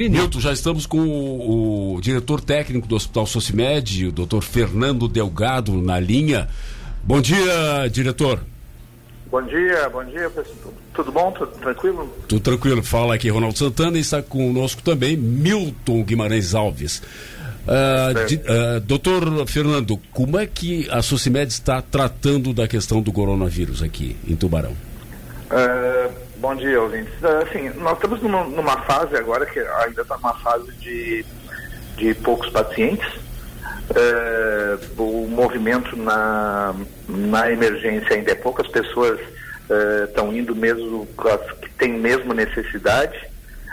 Milton, já estamos com o, o, diretor técnico do Hospital Socimed, o doutor Fernando Delgado, na linha. Bom dia, diretor. Bom dia, bom dia, pessoal. Tudo bom? Tudo tranquilo? Tudo tranquilo. Fala aqui Ronaldo Santana e está conosco também Milton Guimarães Alves. Uh, di, uh, doutor Fernando, como é que a Socimed está tratando da questão do coronavírus aqui em Tubarão? Uh Bom dia, ouvintes. Assim, nós estamos numa, numa fase agora que ainda está numa fase de, de poucos pacientes. É, o movimento na, na emergência ainda é poucas pessoas estão é, indo mesmo que têm mesmo necessidade.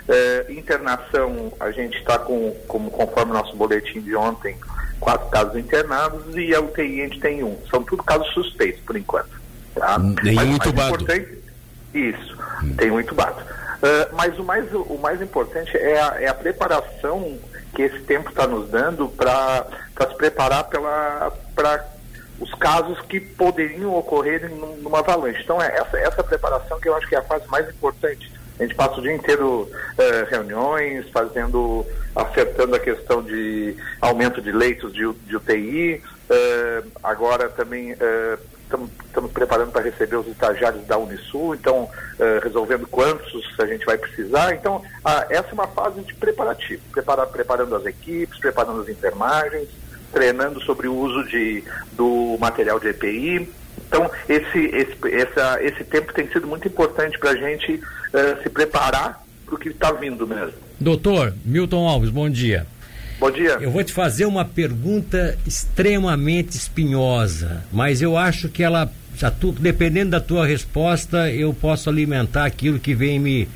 É, internação, a gente está com, como conforme nosso boletim de ontem, quatro casos internados e a UTI a gente tem um. São tudo casos suspeitos por enquanto. Tá? Nenhum entubado. Isso, hum. tem um entubado. Uh, mas o mais, o mais importante é a, é a preparação que esse tempo está nos dando para se preparar para os casos que poderiam ocorrer numa avalanche. Então, é essa, essa preparação que eu acho que é a fase mais importante. A gente passa o dia inteiro uh, reuniões, fazendo, acertando a questão de aumento de leitos de, de UTI, uh, agora também estamos preparando para receber os estagiários da Unisul, então uh, resolvendo quantos a gente vai precisar. Então, uh, essa é uma fase de preparativo, prepara, preparando as equipes, preparando as enfermagens, treinando sobre o uso de, do material de EPI. Então, esse, esse, essa, esse tempo tem sido muito importante para a gente uh, se preparar para o que está vindo mesmo. Doutor Milton Alves, bom dia. Bom dia. Eu vou te fazer uma pergunta extremamente espinhosa, mas eu acho que ela, tu, dependendo da tua resposta, eu posso alimentar aquilo que vem me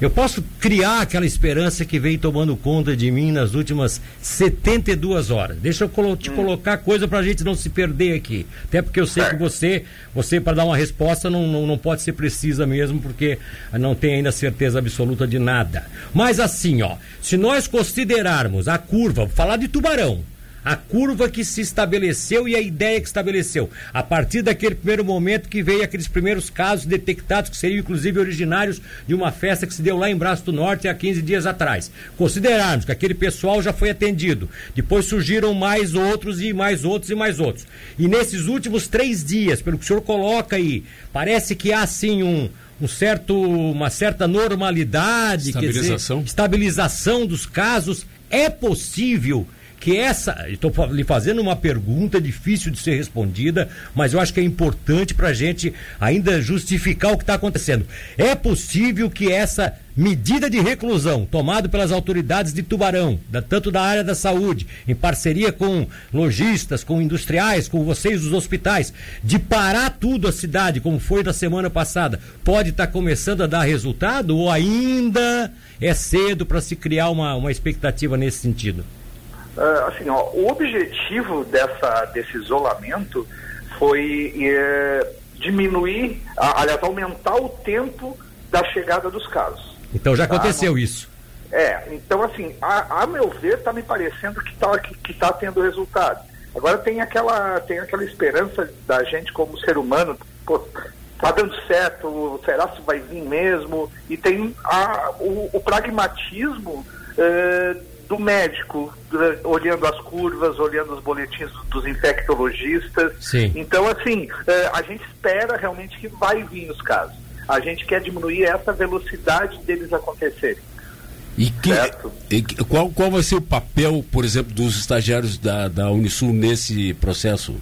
eu posso criar aquela esperança que vem tomando conta de mim nas últimas 72 horas. Deixa eu colo te hum. colocar coisa para a gente não se perder aqui. Até porque eu sei que você, você para dar uma resposta não, não, não pode ser precisa mesmo, porque não tem ainda certeza absoluta de nada. Mas assim, ó, se nós considerarmos a curva, vou falar de tubarão a curva que se estabeleceu e a ideia que estabeleceu. A partir daquele primeiro momento que veio aqueles primeiros casos detectados, que seriam inclusive originários de uma festa que se deu lá em Braço do Norte há 15 dias atrás. Considerarmos que aquele pessoal já foi atendido. Depois surgiram mais outros e mais outros e mais outros. E nesses últimos três dias, pelo que o senhor coloca aí, parece que há sim um um certo, uma certa normalidade, estabilização. Dizer, estabilização dos casos. É possível que essa. Estou lhe fazendo uma pergunta difícil de ser respondida, mas eu acho que é importante para a gente ainda justificar o que está acontecendo. É possível que essa medida de reclusão tomada pelas autoridades de Tubarão, da, tanto da área da saúde, em parceria com lojistas, com industriais, com vocês dos hospitais, de parar tudo a cidade, como foi da semana passada, pode estar tá começando a dar resultado ou ainda é cedo para se criar uma, uma expectativa nesse sentido? Uh, assim, ó, o objetivo dessa, desse isolamento foi é, diminuir, aliás, aumentar o tempo da chegada dos casos. Então já tá? aconteceu tá? isso. É, então assim, a, a meu ver, está me parecendo que está que, que tá tendo resultado. Agora tem aquela, tem aquela esperança da gente como ser humano, pô, tá dando certo, será se vai vir mesmo? E tem a, o, o pragmatismo uh, do médico, olhando as curvas, olhando os boletins dos infectologistas. Sim. Então, assim, é, a gente espera realmente que vai vir os casos. A gente quer diminuir essa velocidade deles acontecerem. E, que, e qual, qual vai ser o papel, por exemplo, dos estagiários da, da Unisul nesse processo?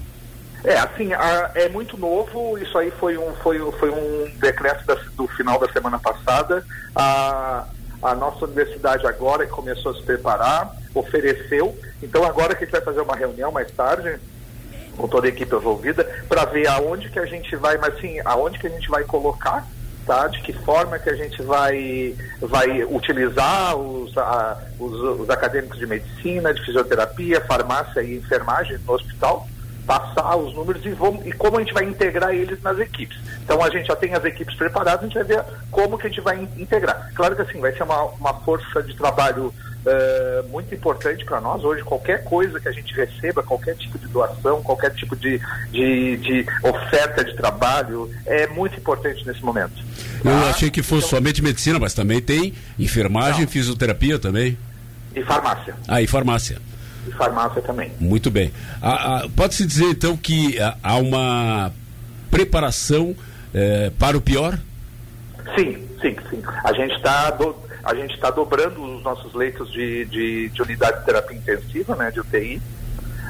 É, assim, a, é muito novo, isso aí foi um, foi, foi um decreto da, do final da semana passada. A, a nossa universidade agora que começou a se preparar, ofereceu. Então agora que a gente vai fazer uma reunião mais tarde, com toda a equipe envolvida, para ver aonde que a gente vai, mas sim, aonde que a gente vai colocar, tá? De que forma que a gente vai, vai utilizar os, a, os, os acadêmicos de medicina, de fisioterapia, farmácia e enfermagem no hospital passar os números e, vamos, e como a gente vai integrar eles nas equipes. Então a gente já tem as equipes preparadas, a gente vai ver como que a gente vai integrar. Claro que assim, vai ser uma, uma força de trabalho uh, muito importante para nós. Hoje, qualquer coisa que a gente receba, qualquer tipo de doação, qualquer tipo de, de, de oferta de trabalho, é muito importante nesse momento. Eu ah, achei que fosse então... somente medicina, mas também tem enfermagem, Não. fisioterapia também. E farmácia. Ah, e farmácia. E farmácia também. Muito bem. Ah, ah, Pode-se dizer então que ah, há uma preparação eh, para o pior? Sim, sim, sim. A gente está do, a gente está dobrando os nossos leitos de, de, de, unidade de terapia intensiva, né, de UTI.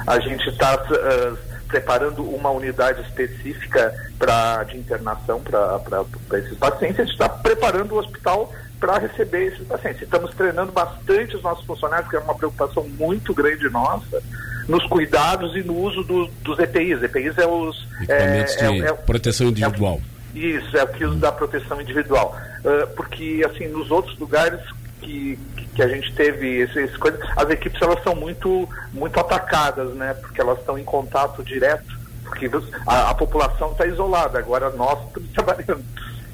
A gente está uh, preparando uma unidade específica pra, de internação para esses pacientes. A gente está preparando o hospital para receber esses pacientes. Estamos treinando bastante os nossos funcionários, que é uma preocupação muito grande nossa, nos cuidados e no uso do, dos EPIs. EPIs é os... Equipamentos é, de é, é, proteção individual. É, isso, é aquilo da proteção individual. Uh, porque, assim, nos outros lugares que, que a gente teve esse, esse coisa, as equipes elas são muito, muito atacadas, né? Porque elas estão em contato direto, porque a, a população está isolada, agora nós estamos trabalhando.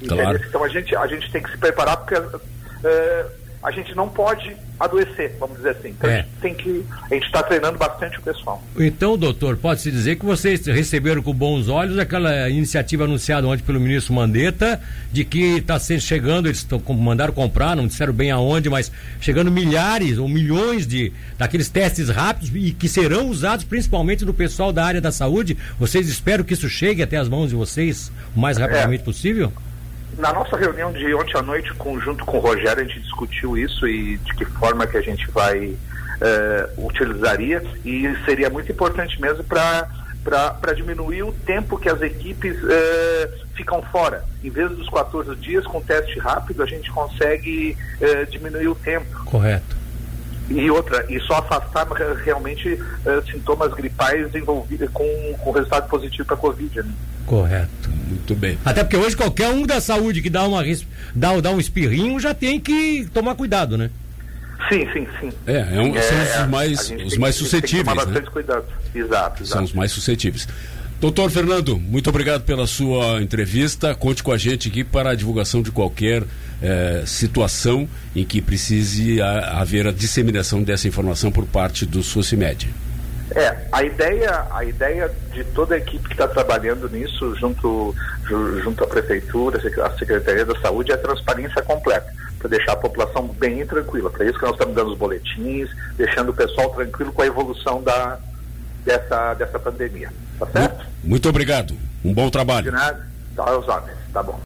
Claro. Então a gente, a gente tem que se preparar porque uh, a gente não pode adoecer, vamos dizer assim. Então é. a gente tem que. A gente está treinando bastante o pessoal. Então, doutor, pode-se dizer que vocês receberam com bons olhos aquela iniciativa anunciada ontem pelo ministro Mandetta de que está chegando, eles tão, mandaram comprar, não disseram bem aonde, mas chegando milhares ou milhões de daqueles testes rápidos e que serão usados principalmente do pessoal da área da saúde. Vocês esperam que isso chegue até as mãos de vocês o mais rapidamente é. possível? Na nossa reunião de ontem à noite, junto com o Rogério, a gente discutiu isso e de que forma que a gente vai uh, utilizaria e seria muito importante mesmo para para diminuir o tempo que as equipes uh, ficam fora. Em vez dos 14 dias com teste rápido, a gente consegue uh, diminuir o tempo. Correto. E outra, e só afastar realmente sintomas gripais envolvidos com, com resultado positivo para a Covid. Né? Correto. Muito bem. Até porque hoje qualquer um da saúde que dá, uma, dá, dá um espirrinho já tem que tomar cuidado, né? Sim, sim, sim. É, é um, são os é, mais, os mais suscetíveis. Tem que tomar bastante né? cuidado. Exato, exato. São os mais suscetíveis. Doutor Fernando, muito obrigado pela sua entrevista. Conte com a gente aqui para a divulgação de qualquer eh, situação em que precise a, haver a disseminação dessa informação por parte do SUSIMED. É, a ideia, a ideia de toda a equipe que está trabalhando nisso, junto, junto à Prefeitura, à Secretaria da Saúde, é a transparência completa, para deixar a população bem tranquila. Para isso que nós estamos dando os boletins, deixando o pessoal tranquilo com a evolução da, dessa, dessa pandemia. Tá certo? Muito obrigado. Um bom trabalho. De nada. Tá, os homens. Tá bom.